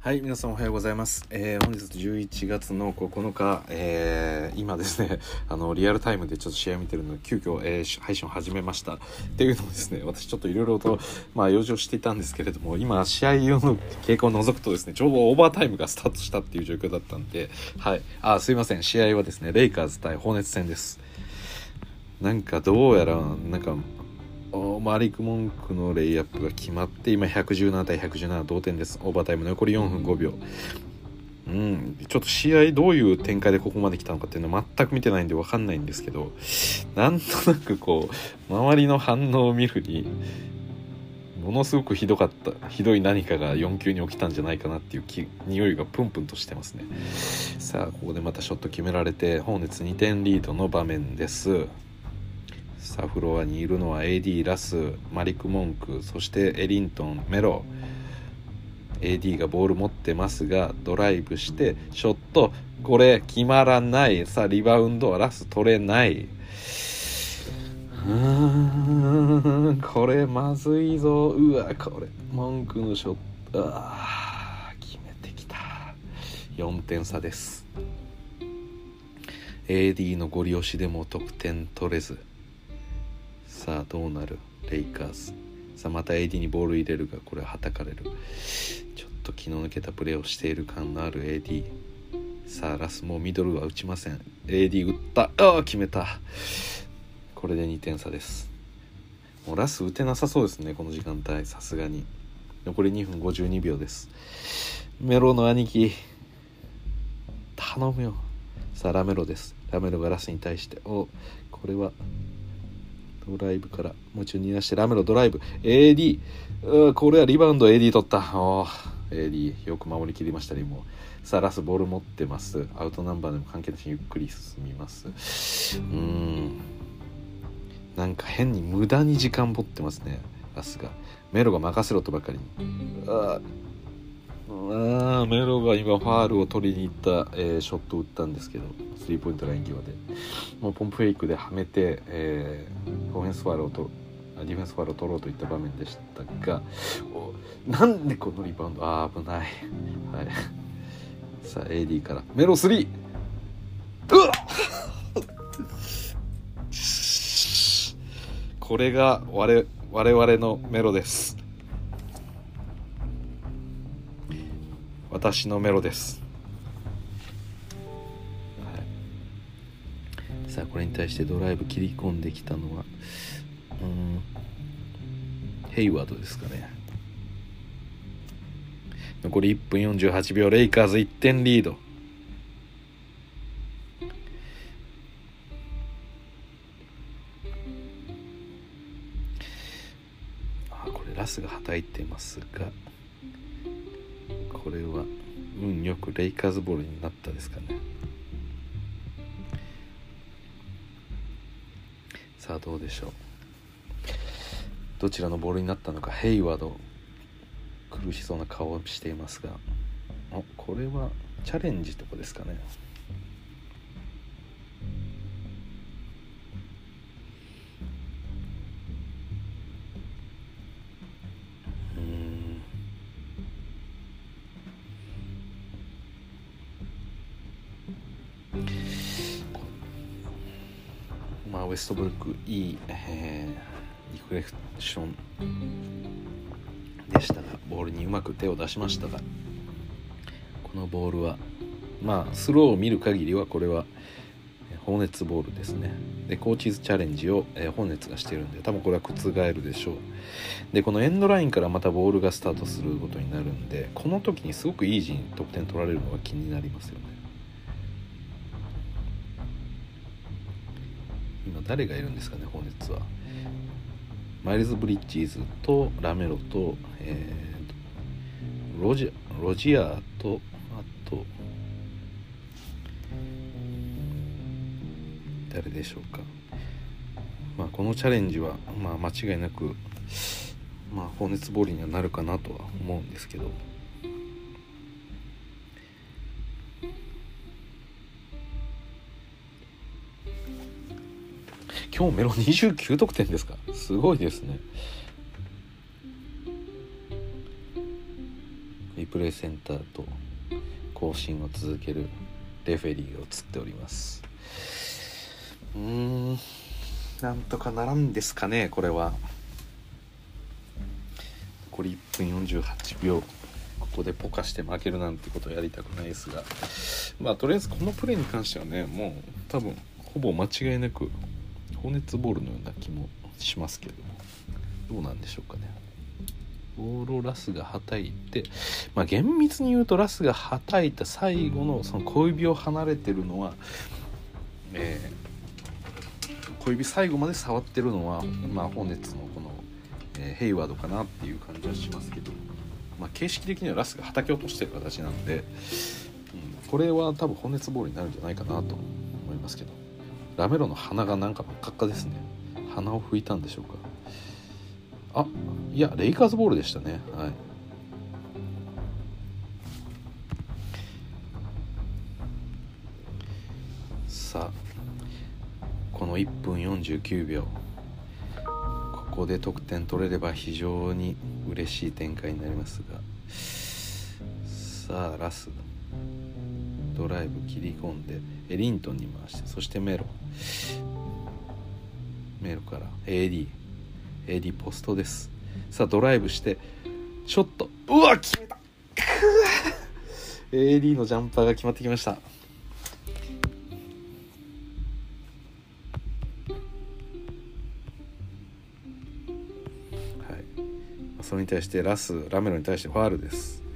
はい、皆さんおはようございます。えー本日11月の9日、えー今ですね、あの、リアルタイムでちょっと試合見てるので、急遽、えー配信を始めました。っていうのもですね、私ちょっといろいろと、まあ、用事をしていたんですけれども、今、試合の経過を覗くとですね、ちょうどオーバータイムがスタートしたっていう状況だったんで、はい。あ、すいません。試合はですね、レイカーズ対ホーネッツ戦です。なんかどうやら、なんか、おマリック・モンクのレイアップが決まって今117対117同点です。オーバータイム残り4分5秒。うん。ちょっと試合どういう展開でここまで来たのかっていうのは全く見てないんで分かんないんですけどなんとなくこう周りの反応を見るにものすごくひどかったひどい何かが4球に起きたんじゃないかなっていう気匂いがプンプンとしてますね。さあここでまたショット決められて本熱2点リードの場面ですさあフロアにいるのは AD ラスマリック・モンクそしてエリントンメロ。AD がボール持ってますがドライブしてショットこれ決まらない。さあリバウンドはラス取れない。うーんこれまずいぞ。うわこれモンクのショット。あー決めてきた。4点差です。AD のゴリ押しでも得点取れず。さあどうなる？レイカーズさあまた AD にボール入れるがこれはたかれる。ちょっと気の抜けたプレーをしている感のある AD さあラスもうミドルは打ちません。AD 打った。ああ決めた。これで2点差です。もうラス打てなさそうですねこの時間帯さすがに。残り2分52秒です。メロの兄貴。頼むよ。さあラメロです。ラメロがラスに対して。おこれはドライブからもう一度逃がしてラメロドライブ。AD うこれはリバウンド AD 取った。お AD よく守りきりましたねもうさあラスボール持ってます。アウトナンバーでも関係なしにゆっくり進みます。うーん。なんか変に無駄に時間持ってますねラスが。メロが任せろとばかりに。あーメロが今ファールを取りに行った、えーショットを打ったんですけどスリーポイントライン際で。もうポンプフェイクではめて、えーオフェンスファールをとディフェンスファールを取ろうといった場面でしたがおなんでこのリバウンドあー危ない、はい、さあ AD から。メロ3うわっ！これが我我々のメロです。私のメロです、はい、さあこれに対してドライブ切り込んできたのはうんヘイワードですかね。残り1分48秒レイカーズ1点リード。あこれラスがはたいてますが。これは運よくレイカーズボールになったですかね。さあどうでしょう。どちらのボールになったのか。ヘイワード苦しそうな顔をしていますが。あこれはチャレンジとかですかね。まあ、ウェストブルックいい、えーリフレクションでしたがボールにうまく手を出しましたがこのボールはまあスローを見る限りはこれは放熱ボールですね。でコーチーズチャレンジを、えー、放熱がしてるんで多分これは覆るでしょう。でこのエンドラインからまたボールがスタートすることになるんでこの時にすごくイージーに得点取られるのが気になりますよね。今誰がいるんですかねホーネッツは。マイルズ・ブリッジーズとラメロと,、えーロジロジアとあと誰でしょうか、まあ、このチャレンジは、まあ、間違いなく、まあ、放熱ボールにはなるかなとは思うんですけど。今日メロ29得点ですか？すごいですね。リプレイセンターと更新を続けるレフェリーが映っております。うんなんとかならんですかねこれは。残り1分48秒。ここでポカして負けるなんてことをやりたくないですが。まあとりあえずこのプレーに関してはねもう多分ほぼ間違いなく放熱ボールのような気もしますけどもどうなんでしょうかね。ボールをラスがはたいてまあ厳密に言うとラスがはたいた最後のその小指を離れてるのはえー、小指最後まで触ってるのはまあ本熱のこの、えー、ヘイワードかなっていう感じはしますけど、まあ、形式的にはラスがはたき落としてる形なので、うん、これは多分本熱ボールになるんじゃないかなと思いますけど。ラメロの鼻がなんか真っ赤っかですね。鼻を拭いたんでしょうか。あいやレイカーズボールでしたね。はい。さあこの1分49秒ここで得点取れれば非常に嬉しい展開になりますが。さあラス。ドライブ切り込んでエリントンに回してそしてメロメロから。AD AD ポストです。さあドライブしてショットうわ決めた。AD のジャンパーが決まってきました。はい。それに対してラスラメロに対してファールです。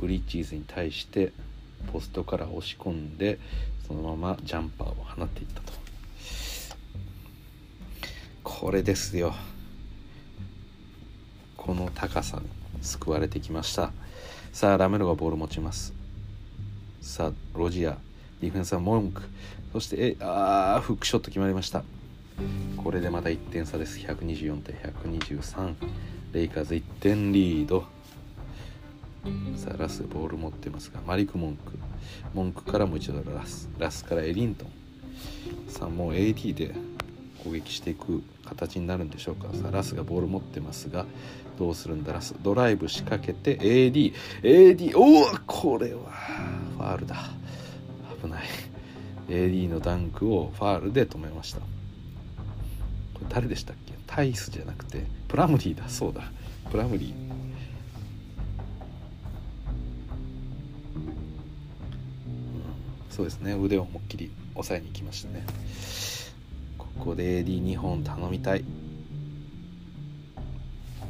ブリッジーズに対してポストから押し込んでそのままジャンパーを放っていったと。これですよ。この高さに救われてきました。さあラメロがボール持ちます。さあロジアディフェンスはモンク。そしてえあーフックショット決まりました。これでまた1点差です。124対123レイカーズ1点リード。さあラスボール持ってますがマリク・モンク。モンクからもう一度ラスラスからエリントン。さあもう AD で攻撃していく形になるんでしょうか。さあラスがボール持ってますがどうするんだ？ラスドライブ仕掛けて AD AD おおこれはファールだ。危ない。AD のダンクをファールで止めました。これ誰でしたっけ？タイスじゃなくてプラムリーだ。そうだ。プラムリー。そうですね。腕を思いっきり押さえに行きましたね。ここで AD2 本頼みたい。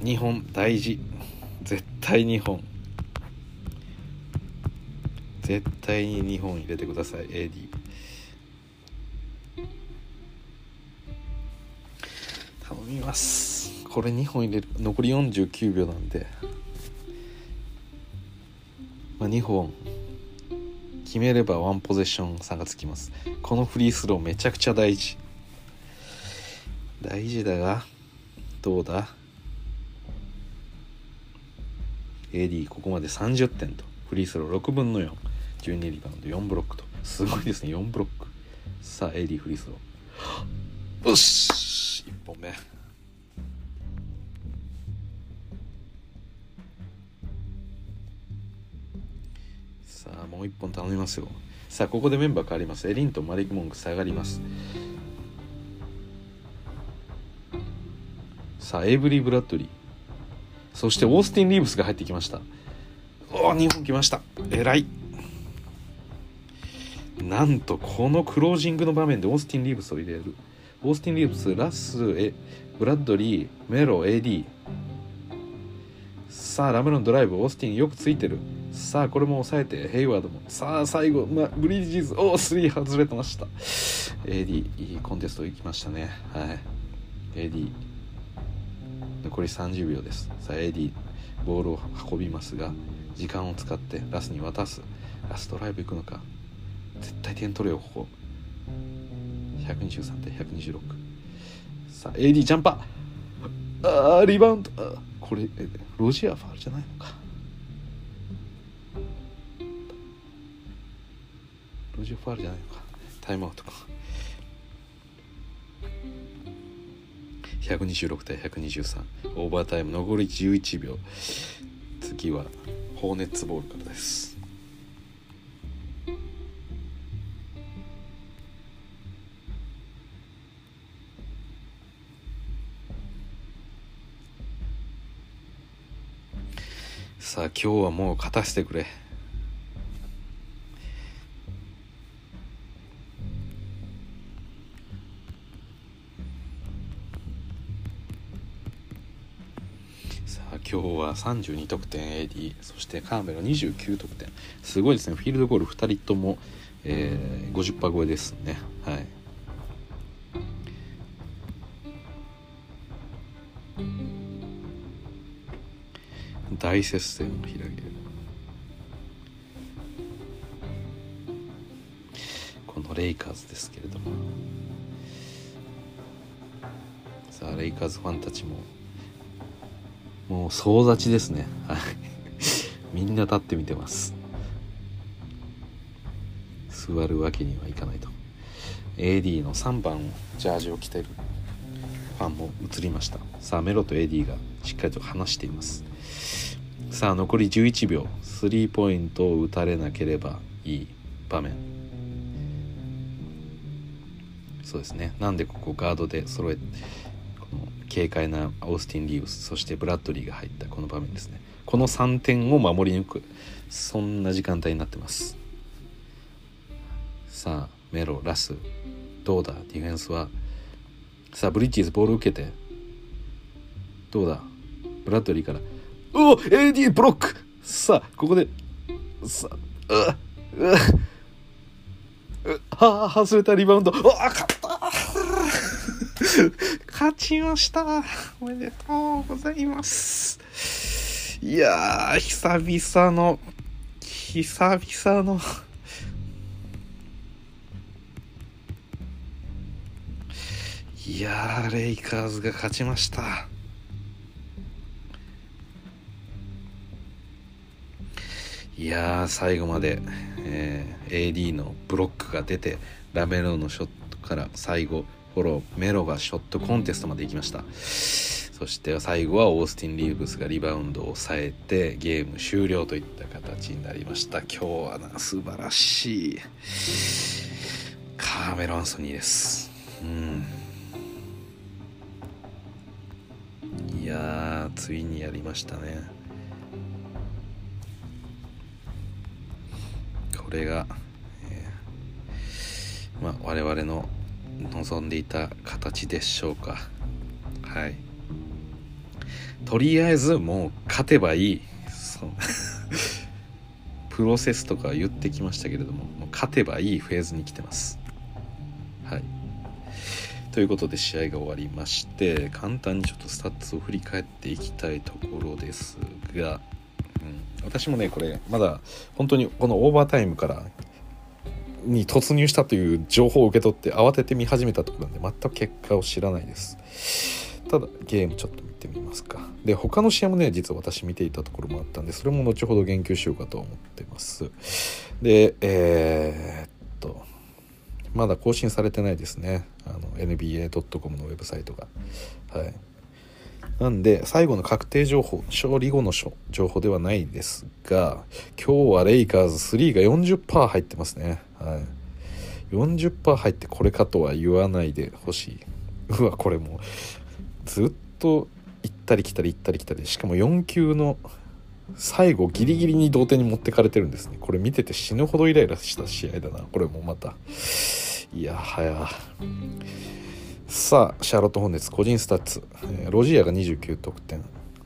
2本大事。絶対2本。絶対に2本入れてください AD 頼みます。これ2本入れる残り49秒なんで。まあ2本。決めればワンポゼッション差がつきます。このフリースローめちゃくちゃ大事。大事だがどうだ？AD ここまで30点と。フリースロー6分の412リバウンド4ブロックと。すごいですね4ブロック。さあ AD フリースロー。よし！1本目。さあもう1本頼みますよ。さあここでメンバー変わります。エリントンマリック・モンク下がります。さあエイブリー・ブラッドリー。そしてオースティン・リーブスが入ってきました。おお2本来ました。偉い。なんとこのクロージングの場面でオースティン・リーブスを入れる。オースティン・リーブスラスえブラッドリーメロ AD さあラメロンドライブオースティンよくついてる。さあこれも抑えて。ヘイワードも。さあ最後、ま、ブリッジーズ。おお3外れてました。AD いいコンテスト行きましたね。はい。AD 残り30秒です。さあ AD ボールを運びますが時間を使ってラスに渡す。ラストライブ行くのか。絶対点取れよここ。123対126さあ AD ジャンパー。あーリバウンド。あこれロジアファールじゃないのか。ロジアファールじゃないのか。タイムアウトか。126対123オーバータイム。残り11秒。次はホーネッツボールからです。さあ今日はもう勝たせてくれ。は32得点 AD そしてカーメラ29得点。すごいですね。フィールドゴール2人とも、えー、50%超えですね。はい。大接戦を開ける。このレイカーズですけれども。さあレイカーズファンたちももう総立ちですね。はい。みんな立って見てます。座るわけにはいかないと。AD の3番をジャージを着てるファンも映りました。さあメロと AD がしっかりと話しています。さあ残り11秒。スリーポイントを打たれなければいい場面。そうですね。なんでここガードで揃え軽快なオースティン・リーブスそしてブラッドリーが入ったこの場面ですね。この3点を守り抜くそんな時間帯になってます。さあメロラスどうだ？ディフェンスは。さあブリッジーズボールを受けて。どうだ？ブラッドリーから。おお AD ブロック!さあここで。さあうううはあ外れたリバウンド。うわ勝った勝ちました。おめでとうございます。いやー久々の久々の。いやーレイカーズが勝ちました。いやー最後まで、えー AD のブロックが出てラメロのショットから最後フォローメロがショットコンテストまで行きました。そして最後はオースティン・リーブスがリバウンドを抑えてゲーム終了といった形になりました。今日はな素晴らしい。カーメロ・アンソニーです。うん。いやーついにやりましたね。これが、えーまあ、我々の望んでいた形でしょうか。はい。とりあえずもう勝てばいい。そう。プロセスとか言ってきましたけれどももう勝てばいいフェーズに来てます。はい。ということで試合が終わりまして簡単にちょっとスタッツを振り返っていきたいところですが、うん、私もねこれまだ本当にこのオーバータイムからに突入したという情報を受け取って慌てて見始めたところなんで全く結果を知らないです。ただゲームちょっと見てみますか。で他の試合もね実は私見ていたところもあったんでそれも後ほど言及しようかと思ってます。でえー、っとまだ更新されてないですね。あの NBA.com のウェブサイトが。はい。なんで最後の確定情報勝利後の情報ではないですが今日はレイカーズ3が40%入ってますね。はい。40%入ってこれかとは言わないでほしい。うわこれもずっと行ったり来たり行ったり来たり。しかも4球の最後ギリギリに同点に持ってかれてるんですね。これ見てて死ぬほどイライラした試合だな。これもまた。いやはやさあシャーロット・ホーネッツ個人スタッツ、えーロジアが29得点。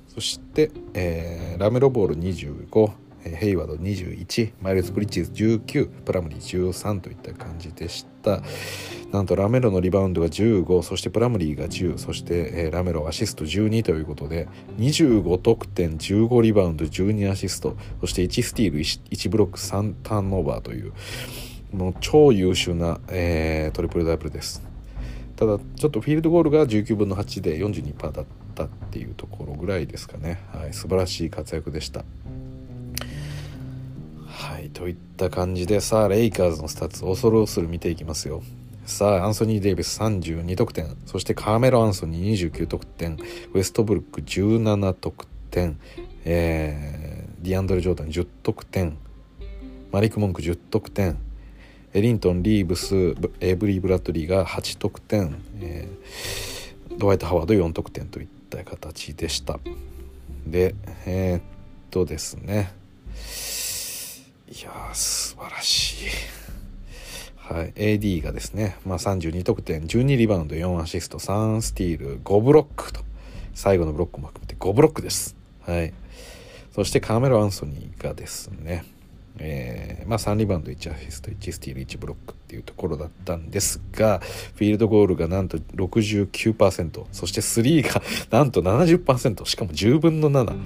そして、えーラメロボール25えーヘイワード21マイルズ・ブリッジズ19プラムリー13といった感じでした。なんとラメロのリバウンドが15そしてプラムリーが10そして、えーラメロアシスト12ということで25得点15リバウンド12アシストそして1スティール 1, 1ブロック3ターンオーバーというもう超優秀な、えートリプルダブルです。ただちょっとフィールドゴールが19分の8で42%だったっていうところぐらいですかね、はい、素晴らしい活躍でした。はいといった感じでさあレイカーズのスタッツ恐る恐る見ていきますよ。さあアンソニー・デイビス32得点。そしてカーメロ・アンソニー29得点。ウエストブルック17得点、えー、ディアンドレ・ジョーダン10得点。マリック・モンク10得点。リントン、リーブス、エブリー・ブラッドリーが8得点、えー、ドワイト・ハワード4得点といった形でした。でえー、っとですね。いや素晴らしい。はい、AD がですね、まあ、32得点。12リバウンド4アシスト。3スティール5ブロックと。最後のブロックも含めて5ブロックです、はい、そしてカーメロ・アンソニーがですね、えー、まあ、3リバウンド1アシスト1スティール1ブロックっていうところだったんですがフィールドゴールがなんと69%そしてスリーがなんと70%しかも10分の7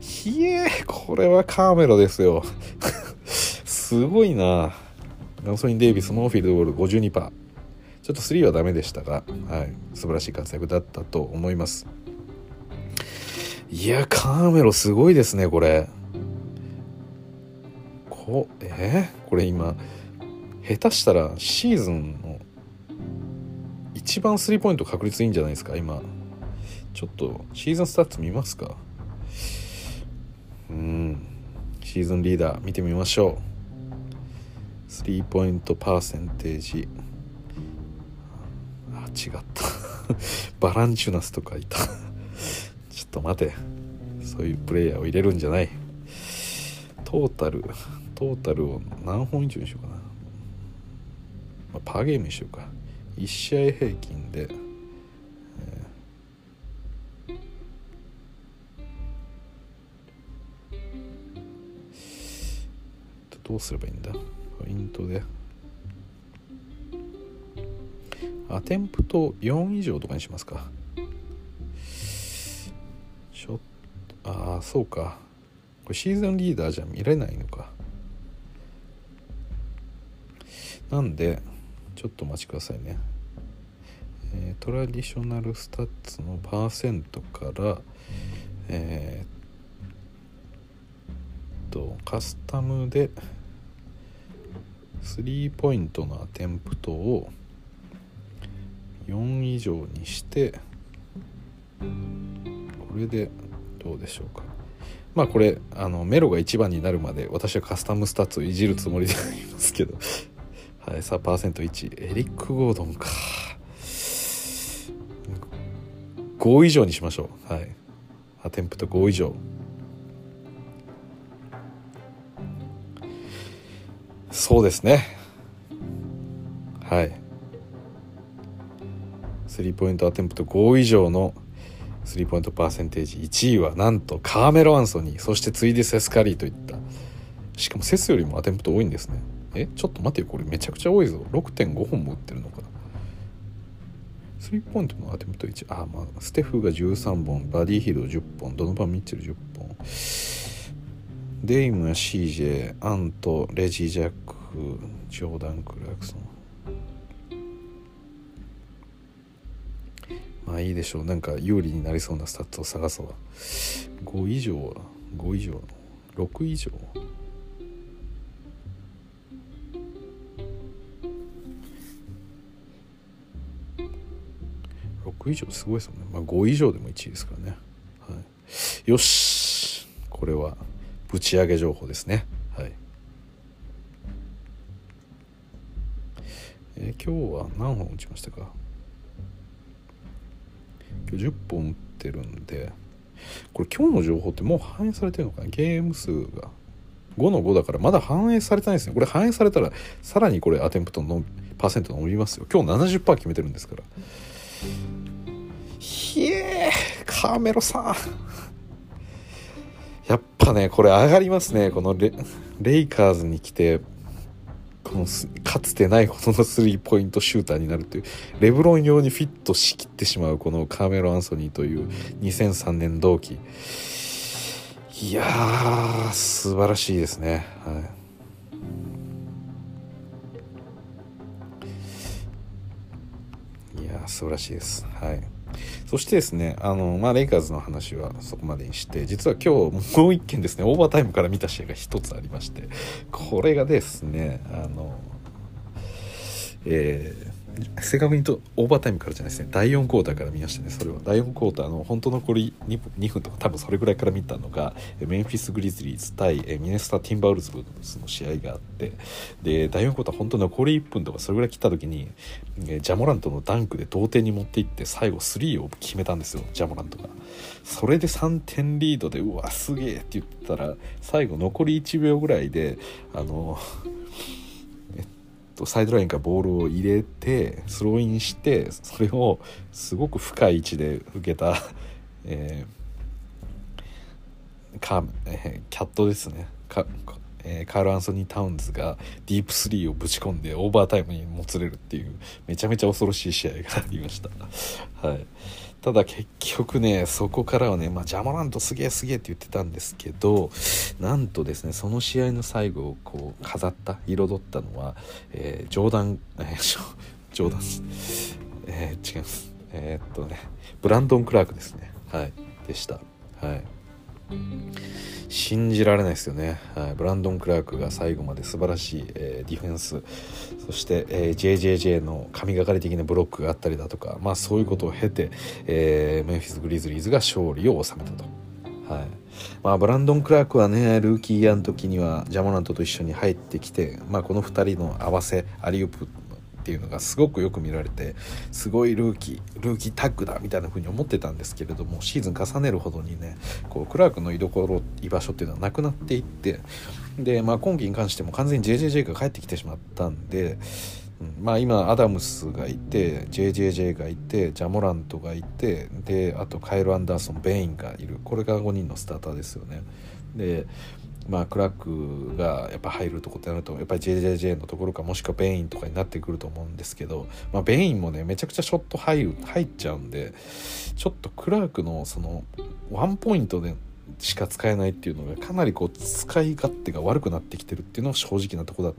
ひえこれはカーメロですよ。すごいな。ガンソリン・デイビスもフィールドゴール52%ちょっと3はダメでしたが、はい、素晴らしい活躍だったと思います。いやカーメロすごいですねこれ。こえー、これ今下手したらシーズンの一番スリーポイント確率いいんじゃないですか？今。ちょっとシーズンスタッツ見ますか？うん。シーズンリーダー見てみましょう。スリーポイントパーセンテージ。あ違った。バランチュナスとかいた。ちょっと待て。そういうプレイヤーを入れるんじゃない。トータルトータルを何本以上にしようかな、まあ、パーゲームにしようか。1試合平均で、えー、どうすればいいんだ？ポイントで。 attempt 4以上とかにしますか。ちょっとああそうか。これ season leader じゃ見れないのか。なんでちょっとお待ちくださいね、えー、 traditional stats のパーセントからえー、とカスタムでスリーポイントのアテンプトを4以上にしてこれでどうでしょうか。まあこれあのメロが1番になるまで私はカスタムスタッツをいじるつもりでありますけど。はいさあパーセント1エリック・ゴードンか。5以上にしましょう。はい。アテンプト5以上。そうですね。はい。スリーポイントアテンプト5以上のスリーポイントパーセンテージ。1位はなんとカーメロ・アンソニー。そして次いでセスカリーといった。しかもセスよりもアテンプト多いんですね。えちょっと待てよこれめちゃくちゃ多いぞ。6.5本も打ってるのか。なスリーポイントの attempt 1あまあステフが13本。バディ・ヒルド10本。ドノバン・ミッチェル10本。デイムや CJ アントレジ・ジャックジョーダン・クラークソン。まあいいでしょう。なんか有利になりそうなスタッツを探そう5以上は5以上？6以上？6以上すごいですよね。まあ5以上でも1位ですからね、はい、よし。これは打ち上げ情報ですね。はい、えー、今日は何本打ちましたか？今日10本打ってるんでこれ今日の情報ってもう反映されてるのかな？ゲーム数が5の5だからまだ反映されてないですね。これ反映されたらさらにこれアテンプトのパーセント伸びますよ。今日70%決めてるんですから。ひえーカーメロさん。やっぱねこれ上がりますね。このレイカーズに来て。このかつてないほどのスリーポイントシューターになるというレブロン用にフィットしきってしまうこのカーメロ・アンソニーという2003年同期いやー素晴らしいですね。はい。いや素晴らしいです。はい。そしてですね、あの、まあ、レイカーズの話はそこまでにして、実は今日もう一件ですね、オーバータイムから見た試合が一つありまして、これがですね、あの、えー、正確に言うとオーバータイムからじゃないですね。第4クォーターから見ましたねそれは。第4クォーターの本当残り 2, 2分とか多分それぐらいから見たのがメンフィス・グリズリーズ対ミネソタ・ティンバーウルブズの試合があって。で第4クォーター本当残り1分とかそれぐらい切った時にジャモラントのダンクで同点に持っていって最後3を決めたんですよ。ジャモラントが。それで3点リードでうわすげえって言ったら最後残り1秒ぐらいであのサイドラインからボールを入れてスローインしてそれをすごく深い位置で受けた、えー、カえー、キャットですねか、えー、カール・アンソニー・タウンズがディープスリーをぶち込んでオーバータイムにもつれるっていうめちゃめちゃ恐ろしい試合がありました。はいただ結局ねそこからはね、まあ、ジャマラントすげえすげえって言ってたんですけどなんとですねその試合の最後をこう飾った彩ったのは、えー、ジョーダン、えー、ジョーダン、えー、違います。えー、っとねブランドン・クラークですね。はい。でした。はい。信じられないですよね、はい、ブランドン・クラークが最後まで素晴らしい、えー、ディフェンス。そして、えー、JJJ の神がかり的なブロックがあったりだとか、まあ、そういうことを経て、えー、メンフィス・グリズリーズが勝利を収めたと。はい。まあ、ブランドン・クラークはねルーキーイヤーの時にはジャモナントと一緒に入ってきて、まあ、この2人の合わせアリウープっていうのがすごくよく見られてすごいルーキールーキータッグだみたいな風に思ってたんですけれどもシーズン重ねるほどにねこうクラークの居所居場所っていうのはなくなっていってで、まあ、今季に関しても完全に JJJ が帰ってきてしまったんで。まあ、今アダムスがいて JJJ がいてジャモラントがいてであとカイル・アンダーソンベインがいるこれが5人のスターターですよね。でまあ、クラックがやっぱ入るとこってなるとやっぱり JJJ のところかもしくはベインとかになってくると思うんですけど、まあ、ベインもねめちゃくちゃショット入る入っちゃうんでちょっとクラークのそのワンポイントでしか使えないっていうのがかなりこう使い勝手が悪くなってきてるっていうのは正直なとこだっ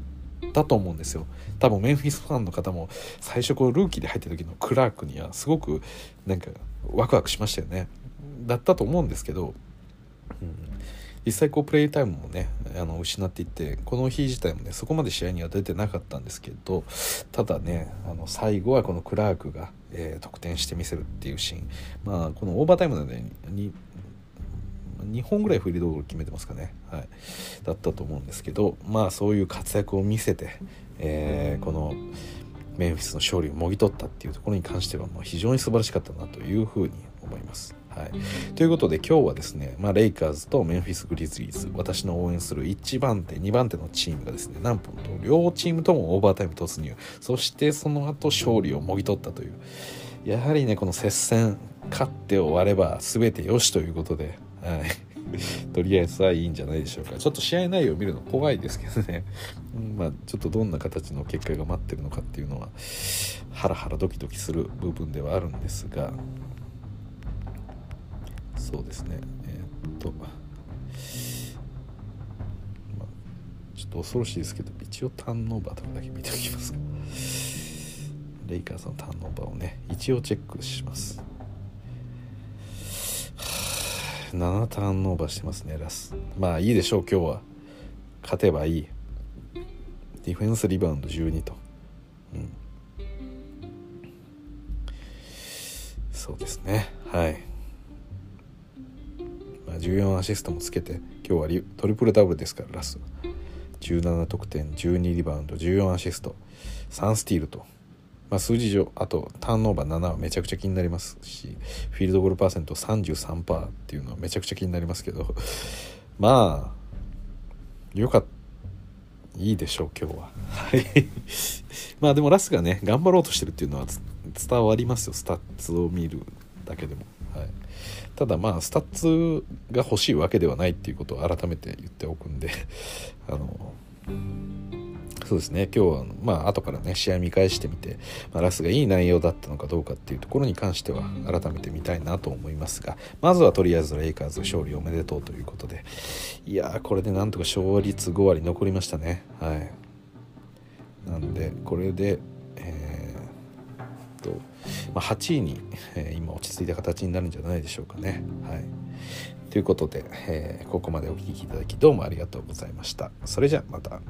たと思うんですよ。多分メンフィスファンの方も最初こうルーキーで入った時のクラークにはすごくなんかワクワクしましたよね。だったと思うんですけど、うん、実際こうプレイタイムもねあの失っていってこの日自体もねそこまで試合には出てなかったんですけどただねあの最後はこのクラークが、えー、得点してみせるっていうシーン。まあこのオーバータイムで、ね、に2本ぐらいフリースロー決めてますかね、はい、だったと思うんですけどまあそういう活躍を見せて、えー、このメンフィスの勝利をもぎ取ったっていうところに関してはもう非常に素晴らしかったなというふうに思います。はい、ということで今日はですね、まあ、レイカーズとメンフィス・グリズリーズ私の応援する1番手2番手のチームがですねなんと両チームともオーバータイム突入。そしてその後勝利をもぎ取ったという。やはりねこの接戦勝って終われば全てよしということで、はい、とりあえずはいいんじゃないでしょうか。ちょっと試合内容を見るの怖いですけどね、まあ、ちょっとどんな形の結果が待ってるのかっていうのはハラハラドキドキする部分ではあるんですがそうですね。えー、っと、ま、ちょっと恐ろしいですけど一応ターンオーバーとかだけ見ておきます。レイカーズのターンオーバーをね一応チェックします。7ターンオーバーしてますねラス。まあいいでしょう今日は。勝てばいい。ディフェンスリバウンド12と。うん。そうですね。はい。14アシストもつけて今日はトリプルダブルですからラス17得点12リバウンド14アシスト。3スティールと、まあ、数字上あとターンオーバー7はめちゃくちゃ気になりますしフィールドゴールパーセント33%っていうのはめちゃくちゃ気になりますけど。まあよかった。いいでしょう今日は。はい。まあでもラスがね頑張ろうとしてるっていうのは伝わりますよスタッツを見るだけでも。はい。ただまあスタッツが欲しいわけではないっていうことを改めて言っておくんで あのそうですね。今日はまあ後からね試合見返してみて、まあ、ラスがいい内容だったのかどうかっていうところに関しては改めて見たいなと思いますがまずはとりあえずレイカーズ勝利おめでとうということでいやこれでなんとか勝率5割残りましたね。はい。なんでこれでと、まあ、8位に、えー、今落ち着いた形になるんじゃないでしょうかね。はい、ということで、えー、ここまでお聴きいただきどうもありがとうございました。それじゃあまた。